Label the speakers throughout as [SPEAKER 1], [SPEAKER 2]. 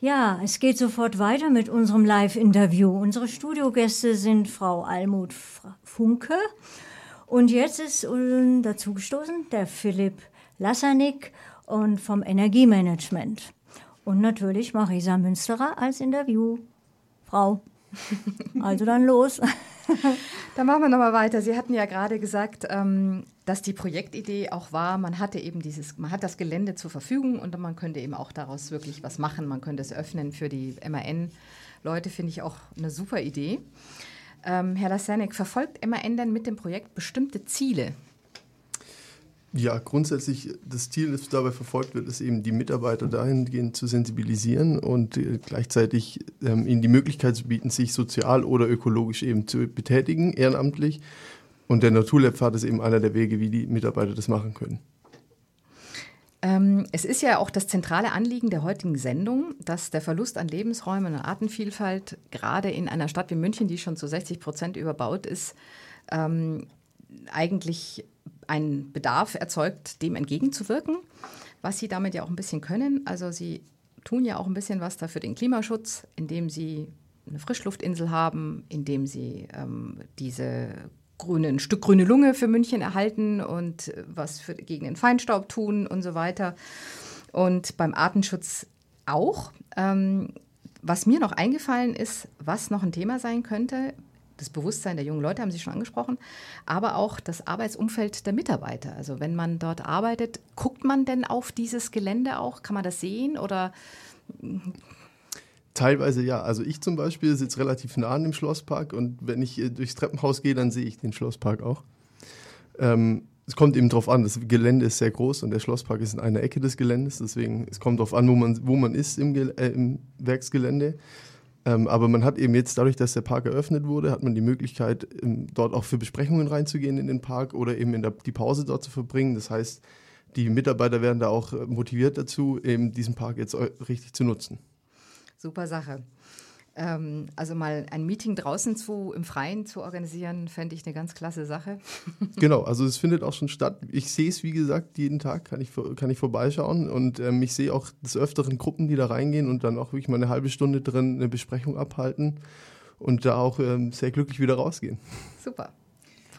[SPEAKER 1] Ja, es geht sofort weiter mit unserem Live-Interview. Unsere Studiogäste sind Frau Almut Funke und jetzt ist dazugestoßen der Philipp Lassanik und vom Energiemanagement. Und natürlich Marisa Münsterer als Interviewfrau. Also dann los.
[SPEAKER 2] Dann machen wir nochmal weiter. Sie hatten ja gerade gesagt, ähm, dass die Projektidee auch war, man hatte eben dieses, man hat das Gelände zur Verfügung und man könnte eben auch daraus wirklich was machen. Man könnte es öffnen für die MAN-Leute, finde ich auch eine super Idee. Ähm, Herr Lassanek, verfolgt MAN denn mit dem Projekt bestimmte Ziele?
[SPEAKER 3] Ja, grundsätzlich das Ziel, das dabei verfolgt wird, ist eben die Mitarbeiter dahingehend zu sensibilisieren und äh, gleichzeitig ähm, ihnen die Möglichkeit zu bieten, sich sozial oder ökologisch eben zu betätigen, ehrenamtlich. Und der Naturlab-Pfad ist eben einer der Wege, wie die Mitarbeiter das machen können.
[SPEAKER 2] Ähm, es ist ja auch das zentrale Anliegen der heutigen Sendung, dass der Verlust an Lebensräumen und Artenvielfalt gerade in einer Stadt wie München, die schon zu 60 Prozent überbaut ist, ähm, eigentlich einen Bedarf erzeugt, dem entgegenzuwirken, was sie damit ja auch ein bisschen können. Also sie tun ja auch ein bisschen was dafür den Klimaschutz, indem sie eine Frischluftinsel haben, indem sie ähm, diese grüne, ein Stück grüne Lunge für München erhalten und was für, gegen den Feinstaub tun und so weiter. Und beim Artenschutz auch. Ähm, was mir noch eingefallen ist, was noch ein Thema sein könnte, das Bewusstsein der jungen Leute haben Sie schon angesprochen, aber auch das Arbeitsumfeld der Mitarbeiter. Also wenn man dort arbeitet, guckt man denn auf dieses Gelände auch? Kann man das sehen oder?
[SPEAKER 3] Teilweise ja. Also ich zum Beispiel sitze relativ nah an dem Schlosspark und wenn ich äh, durchs Treppenhaus gehe, dann sehe ich den Schlosspark auch. Ähm, es kommt eben darauf an, das Gelände ist sehr groß und der Schlosspark ist in einer Ecke des Geländes, deswegen es kommt darauf an, wo man, wo man ist im, äh, im Werksgelände. Ähm, aber man hat eben jetzt dadurch, dass der Park eröffnet wurde, hat man die Möglichkeit, ähm, dort auch für Besprechungen reinzugehen in den Park oder eben der, die Pause dort zu verbringen. Das heißt, die Mitarbeiter werden da auch äh, motiviert dazu, eben diesen Park jetzt richtig zu nutzen.
[SPEAKER 2] Super Sache. Ähm, also mal ein Meeting draußen zu, im Freien zu organisieren, fände ich eine ganz klasse Sache.
[SPEAKER 3] genau, also es findet auch schon statt. Ich sehe es, wie gesagt, jeden Tag kann ich, kann ich vorbeischauen und ähm, ich sehe auch des Öfteren Gruppen, die da reingehen und dann auch wirklich mal eine halbe Stunde drin eine Besprechung abhalten und da auch ähm, sehr glücklich wieder rausgehen.
[SPEAKER 2] Super.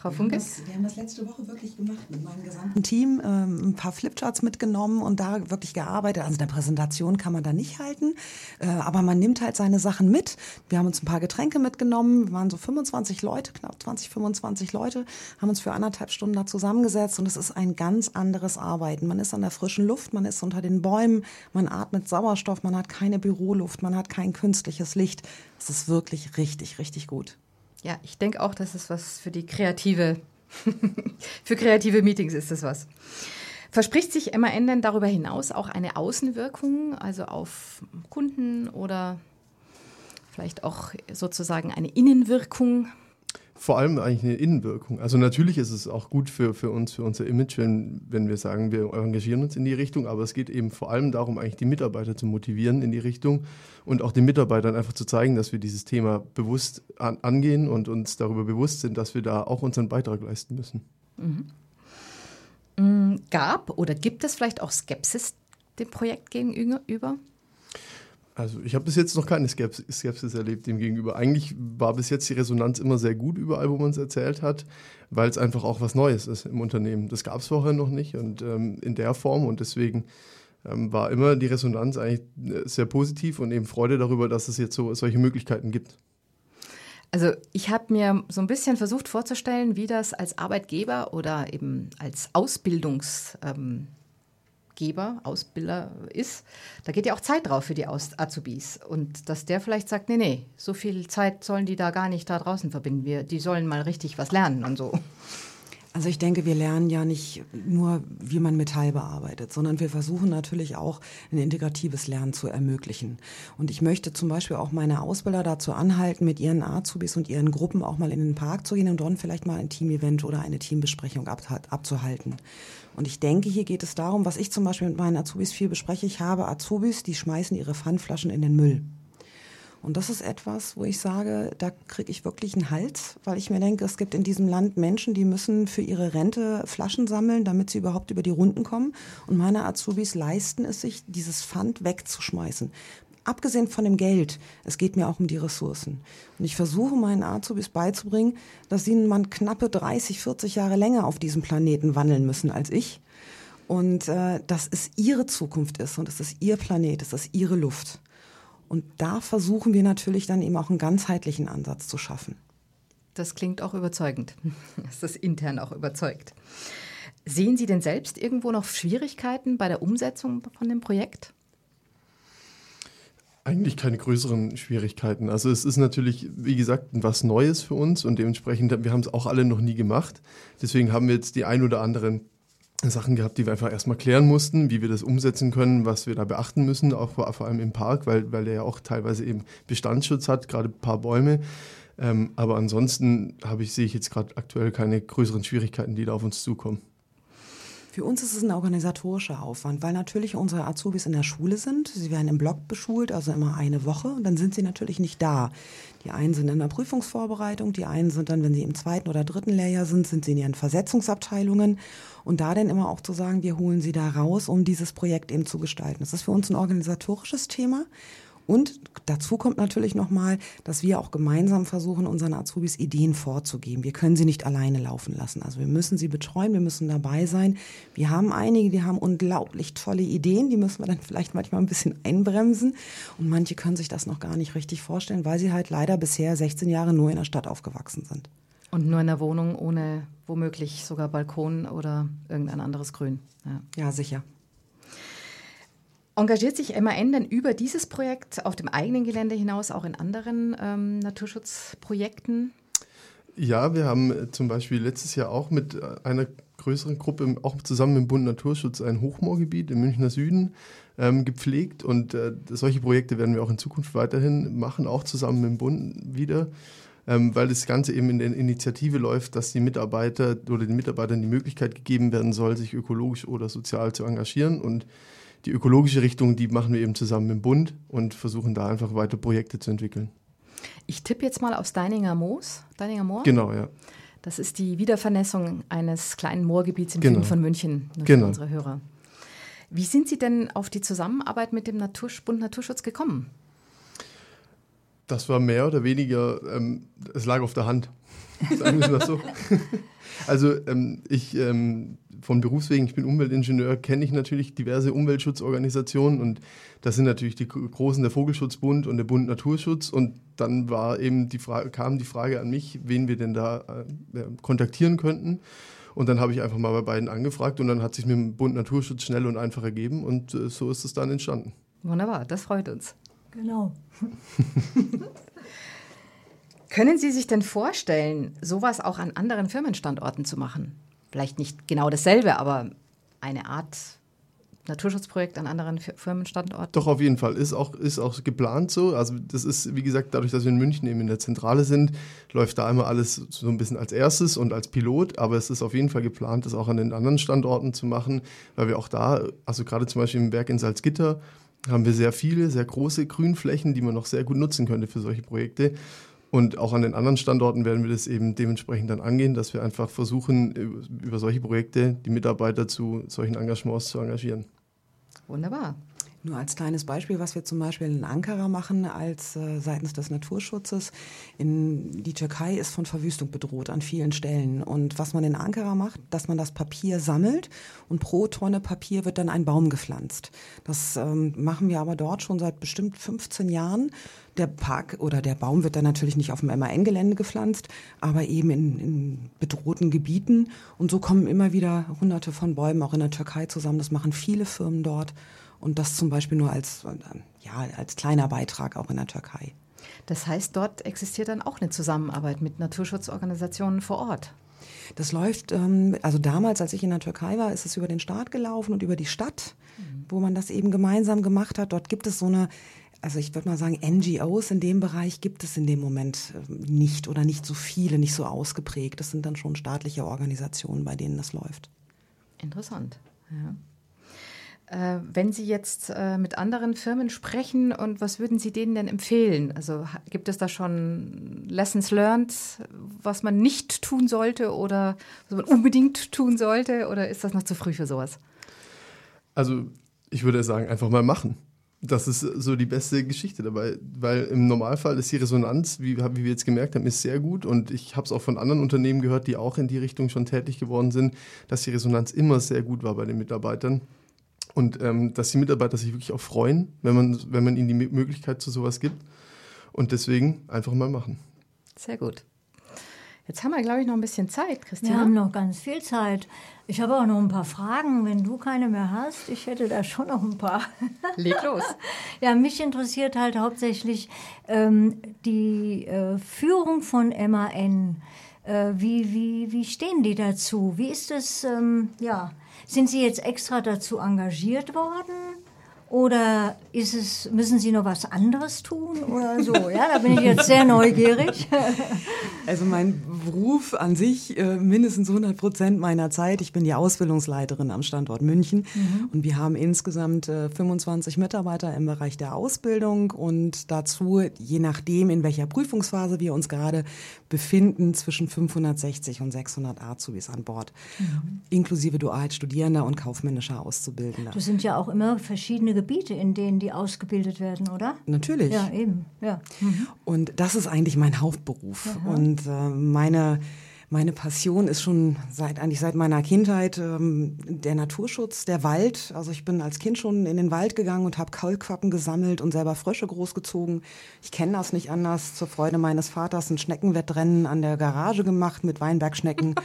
[SPEAKER 4] Frau Funke? Wir, wir haben das letzte Woche wirklich gemacht mit meinem gesamten Team, ähm, ein paar Flipcharts mitgenommen und da wirklich gearbeitet. Also eine Präsentation kann man da nicht halten, äh, aber man nimmt halt seine Sachen mit. Wir haben uns ein paar Getränke mitgenommen, wir waren so 25 Leute, knapp 20, 25 Leute, haben uns für anderthalb Stunden da zusammengesetzt und es ist ein ganz anderes Arbeiten. Man ist an der frischen Luft, man ist unter den Bäumen, man atmet Sauerstoff, man hat keine Büroluft, man hat kein künstliches Licht. Es ist wirklich richtig, richtig gut.
[SPEAKER 2] Ja, ich denke auch, dass es was für die kreative, für kreative Meetings ist es was. Verspricht sich MAN denn darüber hinaus auch eine Außenwirkung, also auf Kunden oder vielleicht auch sozusagen eine Innenwirkung?
[SPEAKER 3] Vor allem eigentlich eine Innenwirkung. Also natürlich ist es auch gut für, für uns, für unser Image, wenn, wenn wir sagen, wir engagieren uns in die Richtung, aber es geht eben vor allem darum, eigentlich die Mitarbeiter zu motivieren in die Richtung und auch den Mitarbeitern einfach zu zeigen, dass wir dieses Thema bewusst an, angehen und uns darüber bewusst sind, dass wir da auch unseren Beitrag leisten müssen. Mhm.
[SPEAKER 2] Mm, gab oder gibt es vielleicht auch Skepsis dem Projekt gegenüber?
[SPEAKER 3] Also ich habe bis jetzt noch keine Skepsis erlebt dem gegenüber. Eigentlich war bis jetzt die Resonanz immer sehr gut überall, wo man es erzählt hat, weil es einfach auch was Neues ist im Unternehmen. Das gab es vorher noch nicht und ähm, in der Form und deswegen ähm, war immer die Resonanz eigentlich äh, sehr positiv und eben Freude darüber, dass es jetzt so solche Möglichkeiten gibt.
[SPEAKER 2] Also ich habe mir so ein bisschen versucht vorzustellen, wie das als Arbeitgeber oder eben als Ausbildungs ähm, Geber, Ausbilder ist, da geht ja auch Zeit drauf für die Azubis. Und dass der vielleicht sagt, nee, nee, so viel Zeit sollen die da gar nicht da draußen verbinden. Wir, die sollen mal richtig was lernen und so.
[SPEAKER 4] Also ich denke, wir lernen ja nicht nur, wie man Metall bearbeitet, sondern wir versuchen natürlich auch ein integratives Lernen zu ermöglichen. Und ich möchte zum Beispiel auch meine Ausbilder dazu anhalten, mit ihren Azubis und ihren Gruppen auch mal in den Park zu gehen und dort vielleicht mal ein Teamevent oder eine Teambesprechung abzuhalten. Und ich denke, hier geht es darum, was ich zum Beispiel mit meinen Azubis viel bespreche. Ich habe Azubis, die schmeißen ihre Pfandflaschen in den Müll. Und das ist etwas, wo ich sage, da kriege ich wirklich einen Hals, weil ich mir denke, es gibt in diesem Land Menschen, die müssen für ihre Rente Flaschen sammeln, damit sie überhaupt über die Runden kommen. Und meine Azubis leisten es sich, dieses Pfand wegzuschmeißen. Abgesehen von dem Geld, es geht mir auch um die Ressourcen. Und ich versuche meinen Azubis beizubringen, dass sie man knappe 30, 40 Jahre länger auf diesem Planeten wandeln müssen als ich. Und äh, dass es ihre Zukunft ist und es ist ihr Planet, es ist ihre Luft. Und da versuchen wir natürlich dann eben auch einen ganzheitlichen Ansatz zu schaffen.
[SPEAKER 2] Das klingt auch überzeugend, dass das intern auch überzeugt. Sehen Sie denn selbst irgendwo noch Schwierigkeiten bei der Umsetzung von dem Projekt?
[SPEAKER 3] Eigentlich keine größeren Schwierigkeiten. Also es ist natürlich, wie gesagt, was Neues für uns und dementsprechend, wir haben es auch alle noch nie gemacht. Deswegen haben wir jetzt die ein oder anderen Sachen gehabt, die wir einfach erstmal klären mussten, wie wir das umsetzen können, was wir da beachten müssen, auch vor, vor allem im Park, weil, weil der ja auch teilweise eben Bestandsschutz hat, gerade ein paar Bäume. Ähm, aber ansonsten habe ich, sehe ich jetzt gerade aktuell keine größeren Schwierigkeiten, die da auf uns zukommen.
[SPEAKER 4] Für uns ist es ein organisatorischer Aufwand, weil natürlich unsere Azubis in der Schule sind. Sie werden im Block beschult, also immer eine Woche, und dann sind sie natürlich nicht da. Die einen sind in der Prüfungsvorbereitung, die einen sind dann, wenn sie im zweiten oder dritten Lehrjahr sind, sind sie in ihren Versetzungsabteilungen. Und da dann immer auch zu sagen, wir holen sie da raus, um dieses Projekt eben zu gestalten. Das ist für uns ein organisatorisches Thema. Und dazu kommt natürlich nochmal, dass wir auch gemeinsam versuchen, unseren Azubis Ideen vorzugeben. Wir können sie nicht alleine laufen lassen. Also wir müssen sie betreuen, wir müssen dabei sein. Wir haben einige, die haben unglaublich tolle Ideen, die müssen wir dann vielleicht manchmal ein bisschen einbremsen. Und manche können sich das noch gar nicht richtig vorstellen, weil sie halt leider bisher 16 Jahre nur in der Stadt aufgewachsen sind.
[SPEAKER 2] Und nur in der Wohnung ohne womöglich sogar Balkon oder irgendein anderes Grün.
[SPEAKER 4] Ja, ja sicher.
[SPEAKER 2] Engagiert sich MAN denn über dieses Projekt auf dem eigenen Gelände hinaus auch in anderen ähm, Naturschutzprojekten?
[SPEAKER 3] Ja, wir haben äh, zum Beispiel letztes Jahr auch mit äh, einer größeren Gruppe, auch zusammen mit dem Bund Naturschutz, ein Hochmoorgebiet im Münchner Süden ähm, gepflegt. Und äh, solche Projekte werden wir auch in Zukunft weiterhin machen, auch zusammen mit dem Bund wieder, ähm, weil das Ganze eben in der Initiative läuft, dass die Mitarbeiter oder den Mitarbeitern die Möglichkeit gegeben werden soll, sich ökologisch oder sozial zu engagieren. Und die ökologische Richtung, die machen wir eben zusammen im Bund und versuchen da einfach weiter Projekte zu entwickeln.
[SPEAKER 2] Ich tippe jetzt mal aufs Deininger Moos, Deininger Moor.
[SPEAKER 3] Genau, ja.
[SPEAKER 2] Das ist die Wiedervernässung eines kleinen Moorgebiets im genau. Süden von München, nur
[SPEAKER 3] genau.
[SPEAKER 2] für unsere Hörer. Wie sind Sie denn auf die Zusammenarbeit mit dem Natursch Bund Naturschutz gekommen?
[SPEAKER 3] Das war mehr oder weniger, ähm, es lag auf der Hand. Sagen wir das so. also ähm, ich ähm, von Berufswegen, ich bin Umweltingenieur, kenne ich natürlich diverse Umweltschutzorganisationen und das sind natürlich die großen, der Vogelschutzbund und der Bund Naturschutz und dann war eben die Frage, kam die Frage an mich, wen wir denn da äh, kontaktieren könnten. Und dann habe ich einfach mal bei beiden angefragt und dann hat sich mit dem Bund Naturschutz schnell und einfach ergeben und äh, so ist es dann entstanden.
[SPEAKER 2] Wunderbar, das freut uns.
[SPEAKER 1] Genau.
[SPEAKER 2] Können Sie sich denn vorstellen, sowas auch an anderen Firmenstandorten zu machen? Vielleicht nicht genau dasselbe, aber eine Art Naturschutzprojekt an anderen Firmenstandorten?
[SPEAKER 3] Doch, auf jeden Fall. Ist auch, ist auch geplant so. Also das ist, wie gesagt, dadurch, dass wir in München eben in der Zentrale sind, läuft da immer alles so ein bisschen als erstes und als Pilot. Aber es ist auf jeden Fall geplant, das auch an den anderen Standorten zu machen, weil wir auch da, also gerade zum Beispiel im Werk in Salzgitter, haben wir sehr viele, sehr große Grünflächen, die man noch sehr gut nutzen könnte für solche Projekte. Und auch an den anderen Standorten werden wir das eben dementsprechend dann angehen, dass wir einfach versuchen, über solche Projekte die Mitarbeiter zu solchen Engagements zu engagieren.
[SPEAKER 2] Wunderbar.
[SPEAKER 4] Nur als kleines Beispiel, was wir zum Beispiel in Ankara machen als äh, seitens des Naturschutzes. In, die Türkei ist von Verwüstung bedroht an vielen Stellen. Und was man in Ankara macht, dass man das Papier sammelt und pro Tonne Papier wird dann ein Baum gepflanzt. Das ähm, machen wir aber dort schon seit bestimmt 15 Jahren. Der Park oder der Baum wird dann natürlich nicht auf dem MAN-Gelände gepflanzt, aber eben in, in bedrohten Gebieten. Und so kommen immer wieder hunderte von Bäumen auch in der Türkei zusammen. Das machen viele Firmen dort. Und das zum Beispiel nur als, ja, als kleiner Beitrag auch in der Türkei.
[SPEAKER 2] Das heißt, dort existiert dann auch eine Zusammenarbeit mit Naturschutzorganisationen vor Ort.
[SPEAKER 4] Das läuft, ähm, also damals, als ich in der Türkei war, ist es über den Staat gelaufen und über die Stadt, mhm. wo man das eben gemeinsam gemacht hat. Dort gibt es so eine, also ich würde mal sagen, NGOs in dem Bereich gibt es in dem Moment ähm, nicht oder nicht so viele, nicht so ausgeprägt. Das sind dann schon staatliche Organisationen, bei denen das läuft.
[SPEAKER 2] Interessant, ja. Äh, wenn Sie jetzt äh, mit anderen Firmen sprechen und was würden Sie denen denn empfehlen? Also gibt es da schon Lessons learned, was man nicht tun sollte oder was man unbedingt tun sollte oder ist das noch zu früh für sowas?
[SPEAKER 3] Also ich würde sagen, einfach mal machen. Das ist so die beste Geschichte dabei, weil im Normalfall ist die Resonanz, wie, wie wir jetzt gemerkt haben, ist sehr gut und ich habe es auch von anderen Unternehmen gehört, die auch in die Richtung schon tätig geworden sind, dass die Resonanz immer sehr gut war bei den Mitarbeitern und ähm, dass die Mitarbeiter sich wirklich auch freuen, wenn man, wenn man ihnen die Möglichkeit zu sowas gibt und deswegen einfach mal machen.
[SPEAKER 2] Sehr gut. Jetzt haben wir, glaube ich, noch ein bisschen Zeit, Christian.
[SPEAKER 1] Wir haben noch ganz viel Zeit. Ich habe auch noch ein paar Fragen, wenn du keine mehr hast. Ich hätte da schon noch ein paar.
[SPEAKER 2] Leg los.
[SPEAKER 1] ja, mich interessiert halt hauptsächlich ähm, die äh, Führung von MAN. Äh, wie, wie, wie stehen die dazu? Wie ist es, ähm, ja, sind sie jetzt extra dazu engagiert worden? Oder ist es, müssen Sie noch was anderes tun oder so? Ja, da bin ich jetzt sehr neugierig.
[SPEAKER 4] Also mein Beruf an sich, äh, mindestens 100 Prozent meiner Zeit. Ich bin die Ausbildungsleiterin am Standort München mhm. und wir haben insgesamt 25 äh, Mitarbeiter im Bereich der Ausbildung und dazu, je nachdem, in welcher Prüfungsphase wir uns gerade befinden, zwischen 560 und 600 Azubis an Bord, mhm. inklusive Dualstudierender und kaufmännischer Auszubildender.
[SPEAKER 1] Das sind ja auch immer verschiedene Gebiete, in denen die ausgebildet werden, oder?
[SPEAKER 4] Natürlich.
[SPEAKER 1] Ja, eben. Ja.
[SPEAKER 4] Mhm. Und das ist eigentlich mein Hauptberuf. Aha. Und äh, meine meine Passion ist schon seit eigentlich seit meiner Kindheit ähm, der Naturschutz, der Wald. Also ich bin als Kind schon in den Wald gegangen und habe Kaulquappen gesammelt und selber Frösche großgezogen. Ich kenne das nicht anders. Zur Freude meines Vaters ein Schneckenwettrennen an der Garage gemacht mit Weinbergschnecken.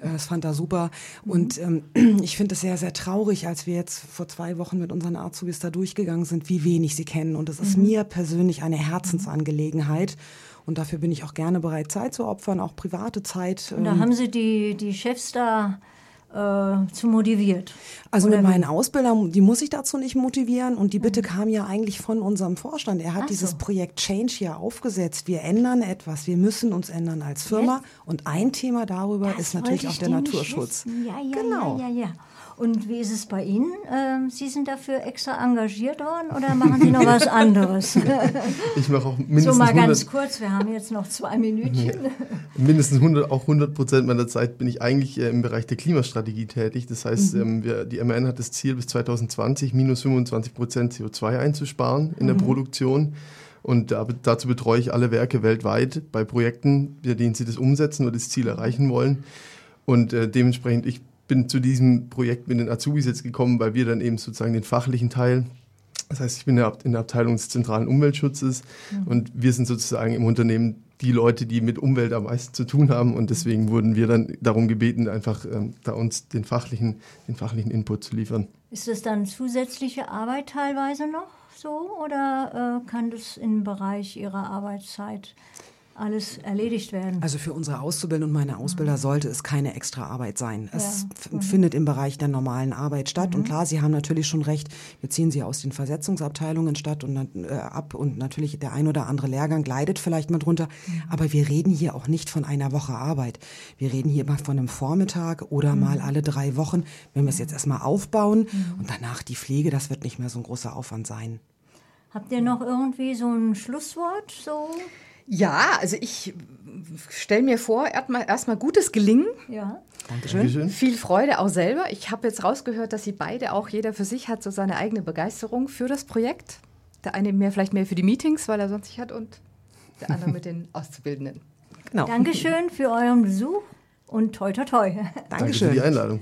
[SPEAKER 4] Äh, das fand er super. Und ähm, ich finde es sehr, sehr traurig, als wir jetzt vor zwei Wochen mit unseren Azubis da durchgegangen sind, wie wenig sie kennen. Und es ist mhm. mir persönlich eine Herzensangelegenheit. Und dafür bin ich auch gerne bereit, Zeit zu opfern, auch private Zeit.
[SPEAKER 1] Und da ähm, haben Sie die, die Chefs da äh, zu motiviert?
[SPEAKER 4] Also Oder mit meinen Ausbildern, die muss ich dazu nicht motivieren. Und die Bitte mhm. kam ja eigentlich von unserem Vorstand. Er hat Ach dieses so. Projekt Change hier aufgesetzt. Wir ändern etwas. Wir müssen uns ändern als Firma. Yes. Und ein Thema darüber das ist natürlich auch der Naturschutz.
[SPEAKER 1] Ja, ja, genau. ja, ja, ja. Und wie ist es bei Ihnen? Ähm, Sie sind dafür extra engagiert worden oder machen Sie noch was anderes?
[SPEAKER 3] ich mache auch mindestens
[SPEAKER 1] So mal ganz kurz, wir haben jetzt noch zwei Minütchen.
[SPEAKER 3] Mindestens 100, auch 100 Prozent meiner Zeit bin ich eigentlich äh, im Bereich der Klimastrategie tätig. Das heißt, mhm. ähm, wir, die MN hat das Ziel, bis 2020 minus 25 Prozent CO2 einzusparen in der mhm. Produktion. Und da, dazu betreue ich alle Werke weltweit bei Projekten, bei denen sie das umsetzen oder das Ziel erreichen wollen. Und äh, dementsprechend, ich bin zu diesem Projekt mit den Azubis jetzt gekommen, weil wir dann eben sozusagen den fachlichen Teil, das heißt, ich bin in der Abteilung des zentralen Umweltschutzes mhm. und wir sind sozusagen im Unternehmen die Leute, die mit Umwelt am meisten zu tun haben und deswegen wurden wir dann darum gebeten, einfach ähm, da uns den fachlichen, den fachlichen Input zu liefern.
[SPEAKER 1] Ist das dann zusätzliche Arbeit teilweise noch so oder äh, kann das im Bereich Ihrer Arbeitszeit alles erledigt werden.
[SPEAKER 4] Also für unsere Auszubildenden und meine Ausbilder mhm. sollte es keine extra Arbeit sein. Es ja. findet im Bereich der normalen Arbeit statt. Mhm. Und klar, Sie haben natürlich schon recht, wir ziehen Sie aus den Versetzungsabteilungen statt und äh, ab und natürlich der ein oder andere Lehrgang leidet vielleicht mal drunter. Mhm. Aber wir reden hier auch nicht von einer Woche Arbeit. Wir reden hier mal von einem Vormittag oder mhm. mal alle drei Wochen, wenn wir es jetzt erstmal aufbauen mhm. und danach die Pflege, das wird nicht mehr so ein großer Aufwand sein.
[SPEAKER 1] Habt ihr noch irgendwie so ein Schlusswort so?
[SPEAKER 2] Ja, also ich stelle mir vor, erstmal erst gutes Gelingen.
[SPEAKER 1] Ja.
[SPEAKER 3] Dankeschön. Dankeschön.
[SPEAKER 2] Viel Freude auch selber. Ich habe jetzt rausgehört, dass Sie beide auch jeder für sich hat so seine eigene Begeisterung für das Projekt. Der eine mehr vielleicht mehr für die Meetings, weil er sonst sich hat und der andere mit den Auszubildenden.
[SPEAKER 1] Genau. Dankeschön für euren Besuch und toi toi toi.
[SPEAKER 3] Dankeschön. Danke für die Einladung.